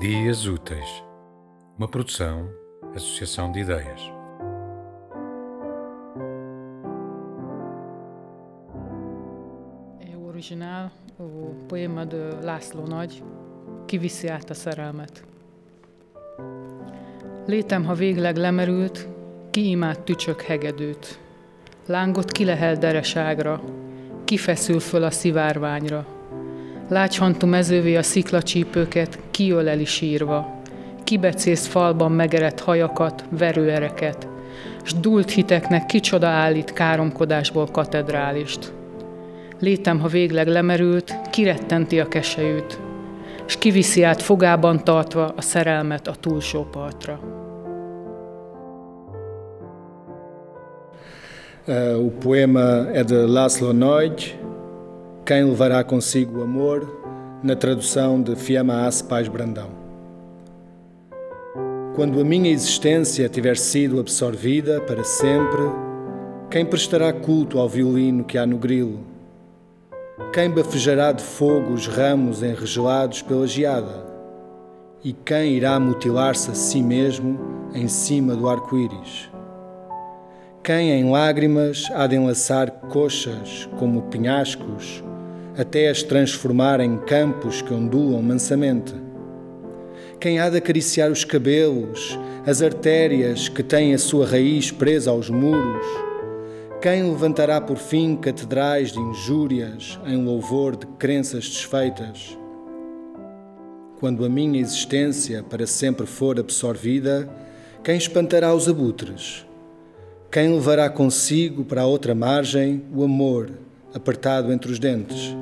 Dias Úteis, uma produção, associação de ideias. É o original, o poema de László Nagy, Kiviszi át a szerelmet. Létem, ha végleg lemerült, kiimád tücsök hegedűt. Lángot kilehel dereságra, kifeszül föl a szivárványra. Lágyhantú mezővé a sziklacsípőket, kiöleli sírva. Kibecész falban megerett hajakat, verőereket, s dult hiteknek kicsoda állít káromkodásból katedrálist. Létem, ha végleg lemerült, kirettenti a kesejűt, s kiviszi át fogában tartva a szerelmet a túlsó partra. Uh, o poema é de László Nagy, Quem levará consigo o amor, na tradução de Fiamma Ace Paz Brandão. Quando a minha existência tiver sido absorvida para sempre, quem prestará culto ao violino que há no grilo? Quem bafejará de fogo os ramos enregelados pela geada? E quem irá mutilar-se a si mesmo em cima do arco-íris? Quem em lágrimas há de enlaçar coxas como penhascos, até as transformar em campos que ondulam mansamente? Quem há de acariciar os cabelos, as artérias que têm a sua raiz presa aos muros? Quem levantará por fim catedrais de injúrias em louvor de crenças desfeitas? Quando a minha existência para sempre for absorvida, quem espantará os abutres? Quem levará consigo para a outra margem o amor apertado entre os dentes?